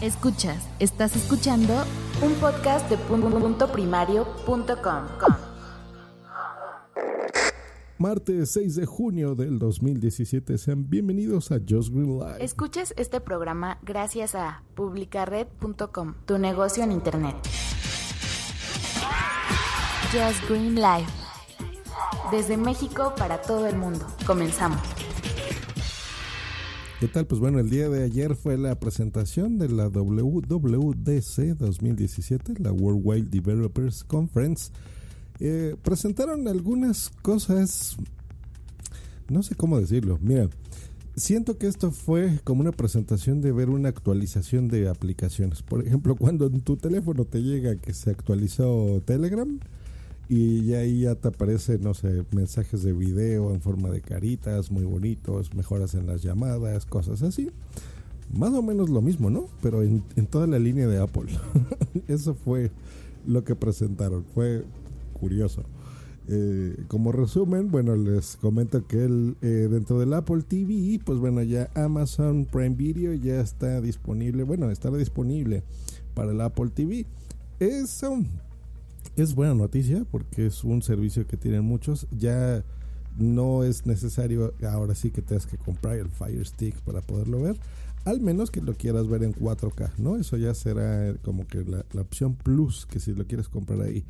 Escuchas, estás escuchando un podcast de punto primario.com. Martes 6 de junio del 2017. Sean bienvenidos a Just Green Live. Escuchas este programa gracias a publicared.com, tu negocio en internet. Just Green Live. Desde México para todo el mundo. Comenzamos. ¿Qué tal? Pues bueno, el día de ayer fue la presentación de la WWDC 2017, la Worldwide Developers Conference. Eh, presentaron algunas cosas, no sé cómo decirlo. Mira, siento que esto fue como una presentación de ver una actualización de aplicaciones. Por ejemplo, cuando en tu teléfono te llega que se actualizó Telegram y ahí ya te aparecen, no sé, mensajes de video en forma de caritas muy bonitos, mejoras en las llamadas, cosas así. Más o menos lo mismo, ¿no? Pero en, toda la línea de Apple. Eso fue lo que presentaron. Fue curioso. Eh, como resumen, bueno, les comento que el, eh, dentro del Apple TV, pues bueno, ya Amazon Prime Video ya está disponible, bueno, estará disponible para el Apple TV. Es es buena noticia porque es un servicio que tienen muchos. Ya no es necesario ahora sí que tengas que comprar el Fire Stick para poderlo ver. Al menos que lo quieras ver en 4K, ¿no? Eso ya será como que la, opción plus que si lo quieres comprar ahí.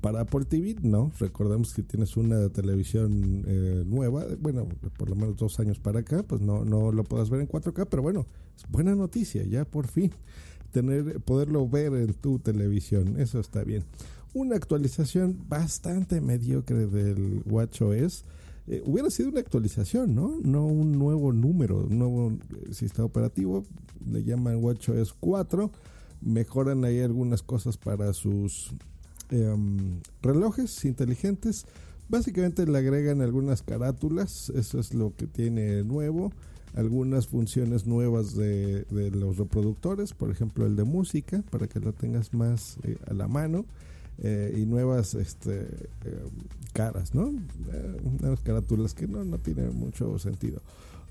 Para Apple TV, no. Recordemos que tienes una televisión eh, nueva, bueno, por lo menos dos años para acá, pues no, no lo puedas ver en 4K, pero bueno, es buena noticia, ya por fin tener, poderlo ver en tu televisión, eso está bien una actualización bastante mediocre del WatchOS. Eh, hubiera sido una actualización, ¿no? No un nuevo número, un nuevo eh, sistema operativo. Le llaman WatchOS 4. Mejoran ahí algunas cosas para sus em, relojes inteligentes. Básicamente le agregan algunas carátulas. Eso es lo que tiene nuevo. Algunas funciones nuevas de, los reproductores. Por ejemplo, el de música, para que lo tengas más eh, a la mano. Eh, y nuevas este, eh, caras, ¿no? Eh, unas carátulas que no, no tienen mucho sentido.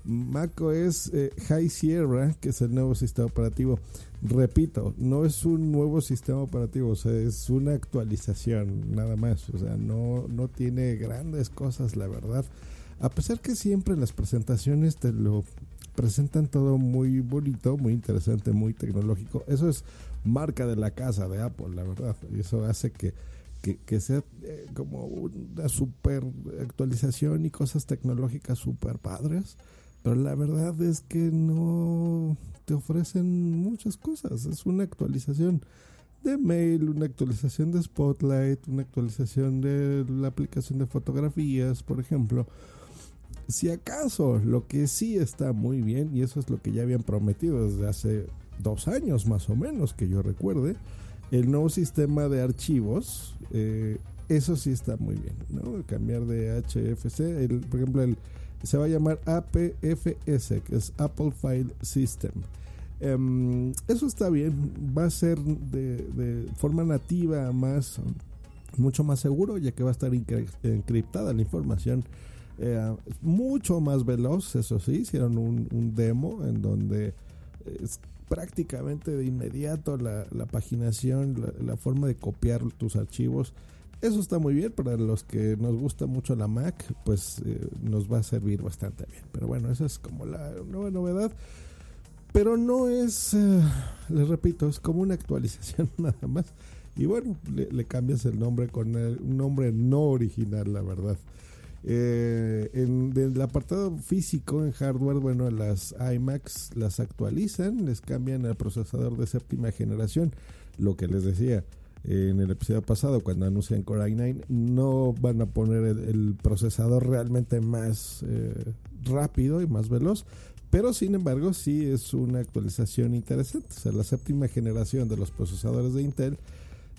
macOS High Sierra, que es el nuevo sistema operativo. Repito, no es un nuevo sistema operativo, o sea, es una actualización, nada más. O sea, no, no tiene grandes cosas, la verdad. A pesar que siempre las presentaciones te lo presentan todo muy bonito, muy interesante, muy tecnológico. Eso es marca de la casa de Apple, la verdad. Y eso hace que, que, sea eh, como una super actualización y cosas tecnológicas super padres. Pero la verdad es que no te ofrecen muchas cosas. Es una actualización de mail, una actualización de Spotlight, una actualización de la aplicación de fotografías, por ejemplo. Si acaso lo que sí está muy bien, y eso es lo que ya habían prometido desde hace dos años más o menos que yo recuerde, el nuevo sistema de archivos, eh, eso sí está muy bien, ¿no? Cambiar de HFC, por ejemplo, el, se va a llamar APFS, que es Apple File System. Em, eso está bien, va a ser de, forma nativa más, mucho más seguro, ya que va a estar encriptada la información. Eh, mucho más veloz, eso sí, hicieron un, un demo en donde prácticamente de inmediato la, la paginación, la, forma de copiar tus archivos. Eso está muy bien para los que nos gusta mucho la Mac, pues eh, nos va a servir bastante bien. Pero bueno, esa es como la nueva novedad. Pero no es, eh, les repito, es como una actualización nada más. Y bueno, le, le cambias el nombre con un nombre no original, la verdad. Eh, en el apartado físico, en hardware, bueno, las iMacs las actualizan, les cambian el procesador de séptima generación. Lo que les decía en el episodio pasado, cuando anuncian Core i9, no van a poner el, procesador realmente más eh, rápido y más veloz, pero sin embargo sí es una actualización interesante. O sea, la séptima generación de los procesadores de Intel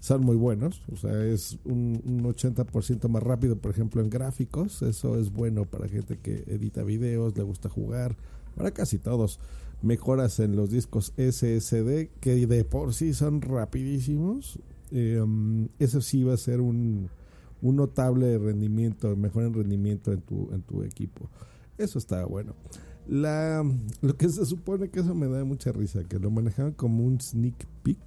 son muy buenos. O sea, es un, un 80% más rápido, por ejemplo, en gráficos. Eso es bueno para gente que edita videos, le gusta jugar. Para casi todos. Mejoras en los discos SSD, que de por sí son rapidísimos. Eh, eso sí va a ser un, un notable rendimiento, mejor en rendimiento en tu, en tu equipo. Eso está bueno. La, lo que se supone que eso me da mucha risa, que lo manejaban como un sneak peek.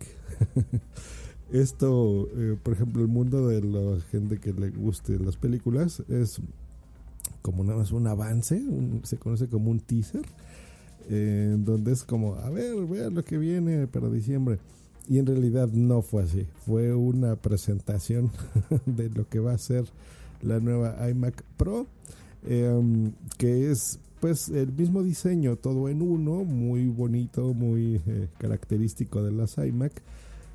Esto, eh, por ejemplo, el mundo de la gente que le guste las películas es como nada más un avance, se conoce como un teaser, eh, donde es como, a ver, vean lo que viene para diciembre. Y en realidad no fue así, fue una presentación de lo que va a ser la nueva iMac Pro, em, que es pues el mismo diseño, todo en uno, muy bonito, muy eh, característico de las iMac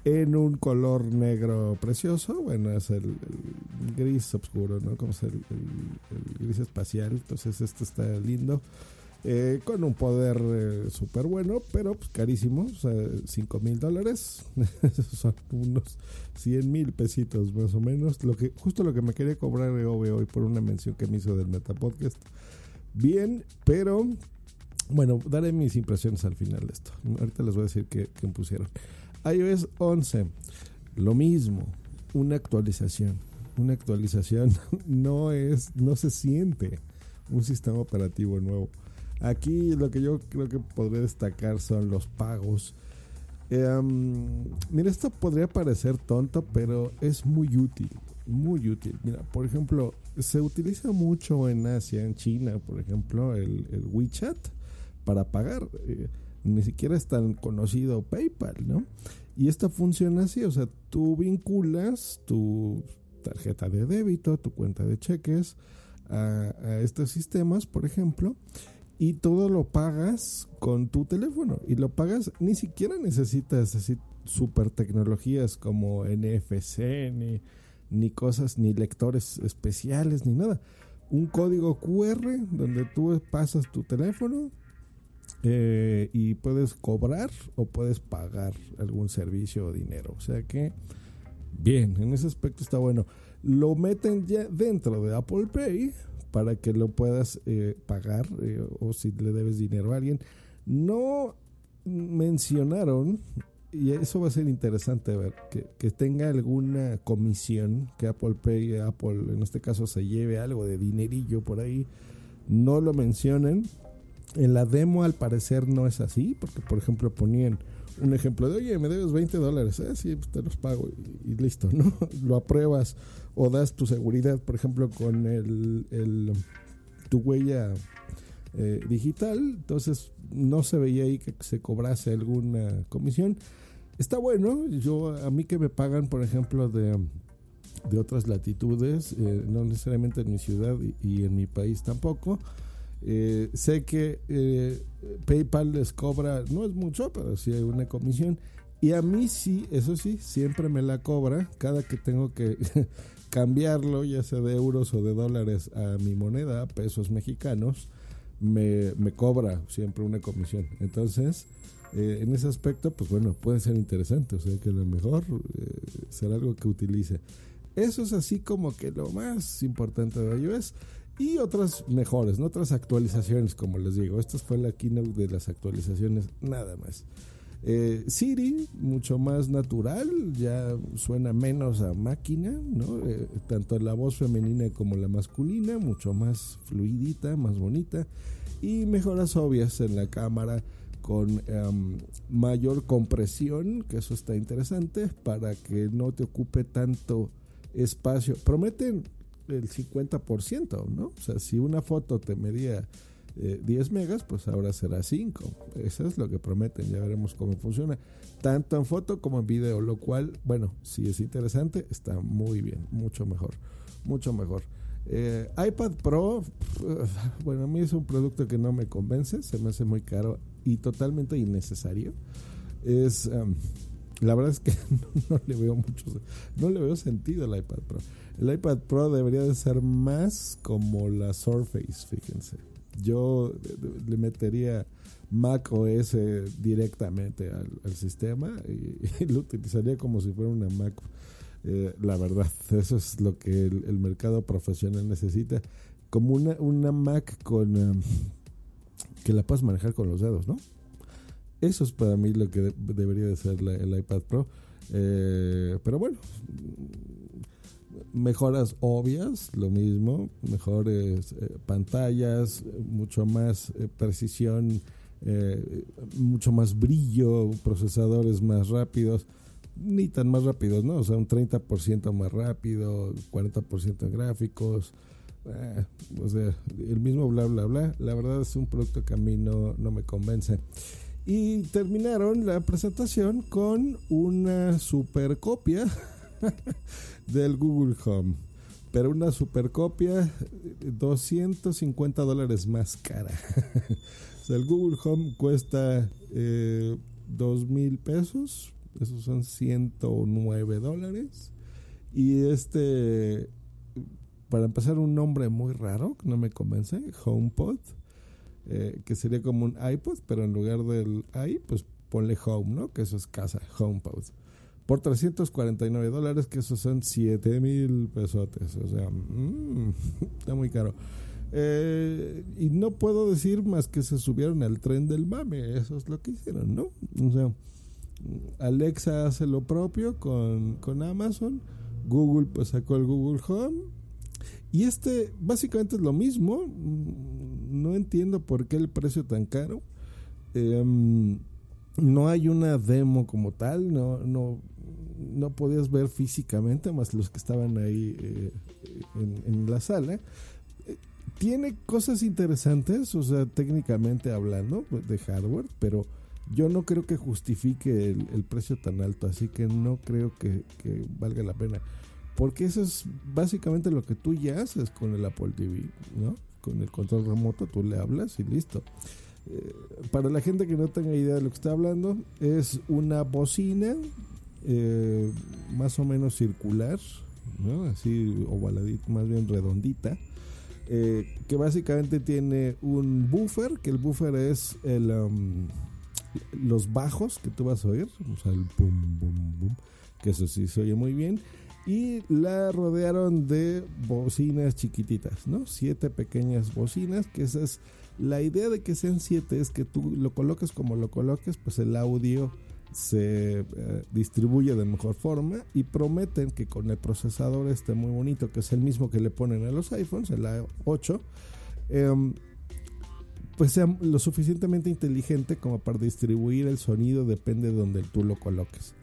en un color negro precioso. Bueno, es el, gris oscuro, ¿no? Como es el, gris espacial. Entonces, esto está lindo. Eh, con un poder eh, súper bueno, pero pues, carísimo. O sea, 5 mil dólares. Son unos 100 mil pesitos más o menos. Lo que, justo lo que me quería cobrar hoy por una mención que me hizo del Metapodcast. Bien, pero bueno, daré mis impresiones al final de esto. Ahorita les voy a decir qué, qué pusieron iOS 11, lo mismo, una actualización. Una actualización no es, no se siente un sistema operativo nuevo. Aquí lo que yo creo que podría destacar son los pagos. Em, mira, esto podría parecer tonto, pero es muy útil, muy útil. Mira, por ejemplo, se utiliza mucho en Asia, en China, por ejemplo, el, WeChat para pagar. Eh, ni siquiera es tan conocido PayPal, ¿no? Y esto funciona así, o sea, tú vinculas tu tarjeta de débito, tu cuenta de cheques a, estos sistemas, por ejemplo, y todo lo pagas con tu teléfono. Y lo pagas, ni siquiera necesitas así super tecnologías como NFC, ni, ni cosas, ni lectores especiales, ni nada. Un código QR donde tú pasas tu teléfono, eh, y puedes cobrar o puedes pagar algún servicio o dinero. O sea que, bien, en ese aspecto está bueno. Lo meten ya dentro de Apple Pay para que lo puedas eh, pagar eh, o si le debes dinero a alguien. No mencionaron, y eso va a ser interesante ver, que, que tenga alguna comisión que Apple Pay, Apple en este caso se lleve algo de dinerillo por ahí. No lo mencionen, en la demo al parecer no es así, porque por ejemplo ponían un ejemplo de, oye, me debes 20 dólares, eh, sí, pues te los pago y, listo, ¿no? Lo apruebas o das tu seguridad, por ejemplo, con el, tu huella eh, digital, entonces no se veía ahí que se cobrase alguna comisión. Está bueno, yo a mí que me pagan, por ejemplo, de, de otras latitudes, eh, no necesariamente en mi ciudad y en mi país tampoco, eh, sé que eh, PayPal les cobra, no es mucho, pero sí hay una comisión. Y a mí sí, eso sí, siempre me la cobra cada que tengo que cambiarlo, ya sea de euros o de dólares a mi moneda, pesos mexicanos, me, cobra siempre una comisión. Entonces, eh, en ese aspecto, pues bueno, puede ser interesante, o sea que a lo mejor será algo que utilice. Eso es así como que lo más importante de iOS y otras mejores, otras actualizaciones, como les digo. Esta fue la keynote de las actualizaciones, nada más. Eh, Siri, mucho más natural, ya suena menos a máquina. Eh, tanto la voz femenina como la masculina, mucho más fluidita, más bonita. Y mejoras obvias en la cámara con em, mayor compresión, que eso está interesante, para que no te ocupe tanto espacio. Prometen el 50%, ¿no? O sea, si una foto te medía 10 eh, megas, pues ahora será 5. Eso es lo que prometen, ya veremos cómo funciona. Tanto en foto como en video, lo cual, bueno, si es interesante, está muy bien, mucho mejor, mucho mejor. Eh, iPad Pro, bueno, a mí es un producto que no me convence, se me hace muy caro y totalmente innecesario. Es, em, la verdad es que no, le veo mucho, no le veo sentido al iPad Pro. El iPad Pro debería de ser más como la Surface, fíjense. Yo le metería Mac OS directamente al, sistema y, lo utilizaría como si fuera una Mac. Eh, la verdad, eso es lo que el, mercado profesional necesita. Como una, una Mac con um, que la puedas manejar con los dedos, ¿no? Eso es para mí lo que debería de ser el iPad Pro. Eh, pero bueno, mejoras obvias, lo mismo, mejores eh, pantallas, mucho más eh, precisión, eh, mucho más brillo, procesadores más rápidos, ni tan más rápidos, ¿no? O sea, un 30% más rápido, 40% en gráficos, o sea, el mismo bla, bla, bla. La verdad es un producto que a mí no, no me convence. Y terminaron la presentación con una super copia del Google Home. Pero una supercopia, 250 dólares más cara. o sea, el Google Home cuesta eh, 2 mil pesos. Esos son 109 dólares. Y este, para empezar, un nombre muy raro, que no me convence, HomePod, eh, que sería como un iPod, pero en lugar del i, pues ponle Home, ¿no? Que eso es casa, HomePod por 349 dólares, que esos son 7 mil pesotes. O sea, mm, está muy caro. Eh, y no puedo decir más que se subieron al tren del mame. Eso es lo que hicieron, ¿no? O sea, Alexa hace lo propio con, con Amazon. Google pues sacó el Google Home. Y este básicamente es lo mismo. No entiendo por qué el precio tan caro. Em, no hay una demo como tal, no, no, no podías ver físicamente, más los que estaban ahí eh, en, la sala. Tiene cosas interesantes, o sea, técnicamente hablando pues, de hardware, pero yo no creo que justifique el, precio tan alto, así que no creo que, valga la pena. Porque eso es básicamente lo que tú ya haces con el Apple TV, ¿no? Con el control remoto tú le hablas y listo. Eh, para la gente que no tenga idea de lo que está hablando, es una bocina eh, más o menos circular, así ovaladita, más bien redondita, eh, que básicamente tiene un buffer, que el buffer es el, um, los bajos que tú vas a oír, o sea, el boom, boom, boom, que eso sí se oye muy bien. Y la rodearon de bocinas chiquititas, ¿no? Siete pequeñas bocinas, que esa es la idea de que sean siete, es que tú lo coloques como lo coloques, pues el audio se eh, distribuye de mejor forma y prometen que con el procesador este muy bonito, que es el mismo que le ponen a los iPhones, el A8, em, pues sea lo suficientemente inteligente como para distribuir el sonido, depende de donde tú lo coloques.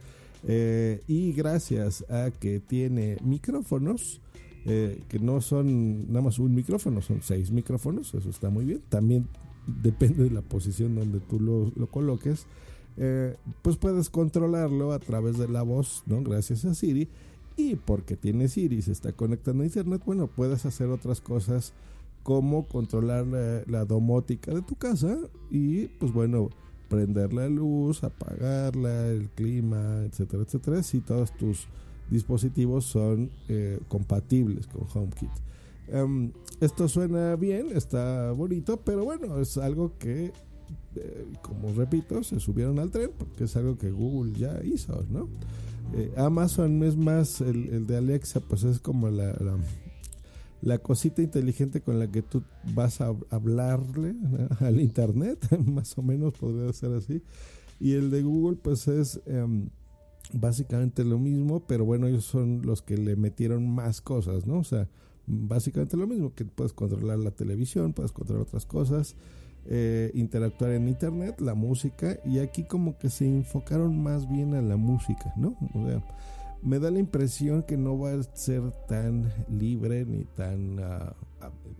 Eh, y gracias a que tiene micrófonos, eh, que no son nada más un micrófono, son seis micrófonos, eso está muy bien. También depende de la posición donde tú lo, lo coloques. Eh, pues puedes controlarlo a través de la voz, ¿no? Gracias a Siri. Y porque tiene Siri y se está conectando a Internet, bueno, puedes hacer otras cosas como controlar la, domótica de tu casa y, pues bueno, prender la luz, apagarla, el clima, etcétera, etcétera, si todos tus dispositivos son eh, compatibles con HomeKit. Em, esto suena bien, está bonito, pero bueno, es algo que eh, como repito, se subieron al tren porque es algo que Google ya hizo, ¿no? Eh, Amazon es más, el, de Alexa, pues es como la, cosita inteligente con la que tú vas a hablarle al Internet, más o menos podría ser así. Y el de Google, pues es em, básicamente lo mismo, pero bueno, ellos son los que le metieron más cosas, ¿no? O sea, básicamente lo mismo, que puedes controlar la televisión, puedes controlar otras cosas. Eh, interactuar en internet, la música, y aquí como que se enfocaron más bien a la música, ¿no? O sea, me da la impresión que no va a ser tan libre ni tan uh,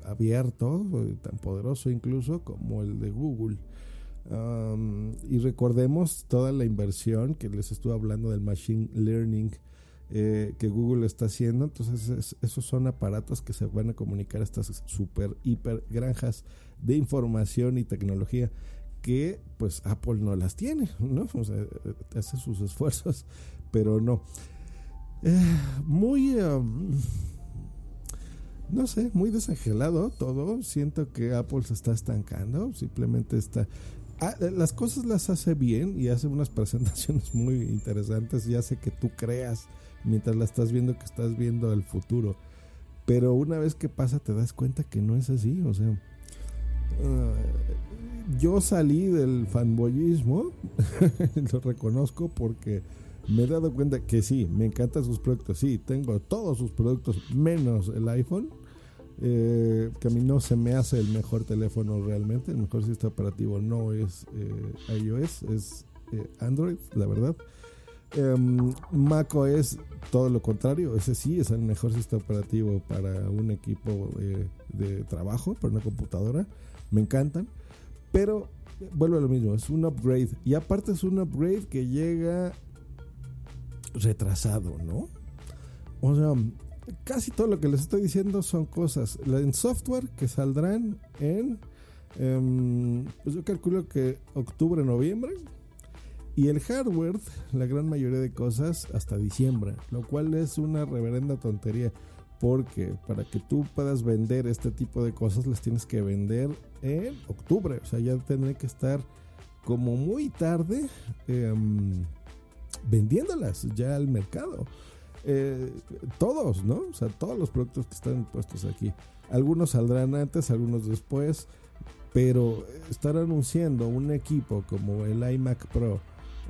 abierto, tan poderoso incluso como el de Google. Y recordemos toda la inversión que les estuve hablando del Machine Learning eh, que Google está haciendo. Entonces, esos son aparatos que se van a comunicar a estas super, hiper granjas de información y tecnología que pues Apple no las tiene, ¿no? O sea, hace sus esfuerzos, pero no. Eh, muy, um, no sé, muy desangelado todo. Siento que Apple se está estancando, simplemente está... ah, las cosas las hace bien y hace unas presentaciones muy interesantes y hace que tú creas mientras la estás viendo que estás viendo el futuro. Pero una vez que pasa te das cuenta que no es así, o sea, yo salí del fanboyismo, lo reconozco porque me he dado cuenta que sí, me encantan sus productos, sí, tengo todos sus productos menos el iPhone, eh, que a mí no se me hace el mejor teléfono realmente, el mejor sistema operativo no es eh, iOS, es eh, Android, la verdad. Um, Mac OS todo lo contrario, ese sí es el mejor sistema operativo para un equipo de trabajo, para una computadora, me encantan, pero vuelve a lo mismo, es un upgrade. Y aparte es un upgrade que llega retrasado, ¿no? O sea, casi todo lo que les estoy diciendo son cosas en software que saldrán en, em, pues yo calculo que octubre, noviembre. Y el hardware, la gran mayoría de cosas, hasta diciembre, lo cual es una reverenda tontería. Porque para que tú puedas vender este tipo de cosas, las tienes que vender en octubre. O sea, ya tendré que estar como muy tarde em, vendiéndolas ya al mercado. Eh, todos, ¿no? O sea, todos los productos que están puestos aquí. Algunos saldrán antes, algunos después, pero estar anunciando un equipo como el iMac Pro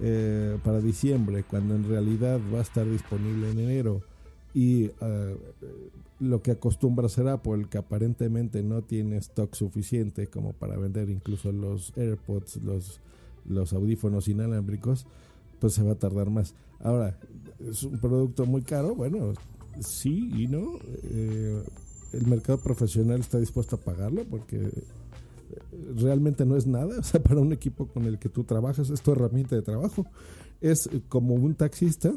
eh, para diciembre, cuando en realidad va a estar disponible en enero, y eh, lo que acostumbra hacer Apple, que aparentemente no tiene stock suficiente como para vender incluso los AirPods, los, los audífonos inalámbricos, pues se va a tardar más. Ahora, es un producto muy caro, bueno, sí y no. Eh, el mercado profesional está dispuesto a pagarlo porque realmente no es nada. O sea, para un equipo con el que tú trabajas, es tu herramienta de trabajo. Es como un taxista,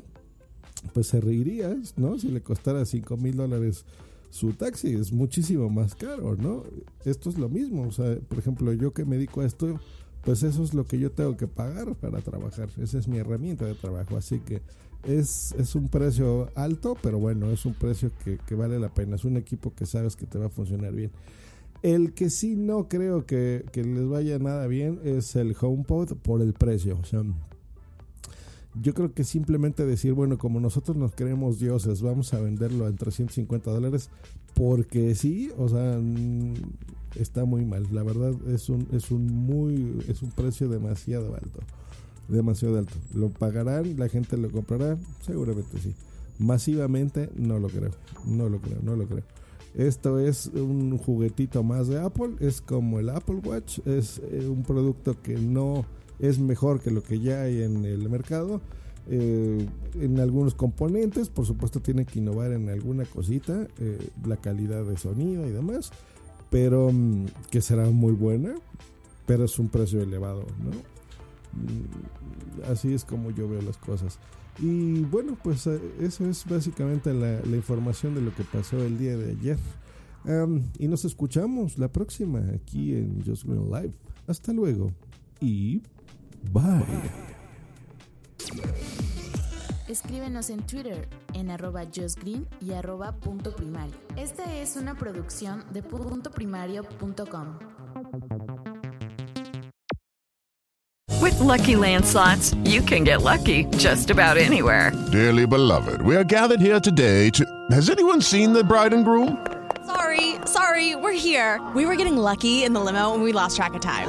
pues se reirías, ¿no? Si le costara 5 mil dólares su taxi, es muchísimo más caro, ¿no? Esto es lo mismo. O sea, por ejemplo, yo que me dedico a esto, pues eso es lo que yo tengo que pagar para trabajar. Esa es mi herramienta de trabajo. Así que es, es un precio alto, pero bueno, es un precio que, que, vale la pena. Es un equipo que sabes que te va a funcionar bien. El que sí no creo que, que les vaya nada bien es el HomePod por el precio. O sea, yo creo que simplemente decir, bueno, como nosotros nos creemos dioses, vamos a venderlo en 350 dólares, porque sí, o sea, mm, está muy mal. La verdad es un, es un muy, es un precio demasiado alto. Demasiado alto. ¿Lo pagarán? ¿La gente lo comprará? Seguramente sí. Masivamente no lo creo. No lo creo, no lo creo. Esto es un juguetito más de Apple. Es como el Apple Watch. Es eh, un producto que no es mejor que lo que ya hay en el mercado. Eh, en algunos componentes, por supuesto, tiene que innovar en alguna cosita, eh, la calidad de sonido y demás, pero mm, que será muy buena, pero es un precio elevado, ¿no? Mm, así es como yo veo las cosas. Y bueno, pues eh, eso es básicamente la, información de lo que pasó el día de ayer. y nos escuchamos la próxima aquí en Just Green Live. Hasta luego y Bye. Escríbenos en Twitter en arroba justgreen y arroba punto primario. Esta es una producción de puntoprimario.com. With lucky landslots, you can get lucky just about anywhere. Dearly beloved, we are gathered here today to. Has anyone seen the bride and groom? Sorry, sorry, we're here. We were getting lucky in the limo and we lost track of time.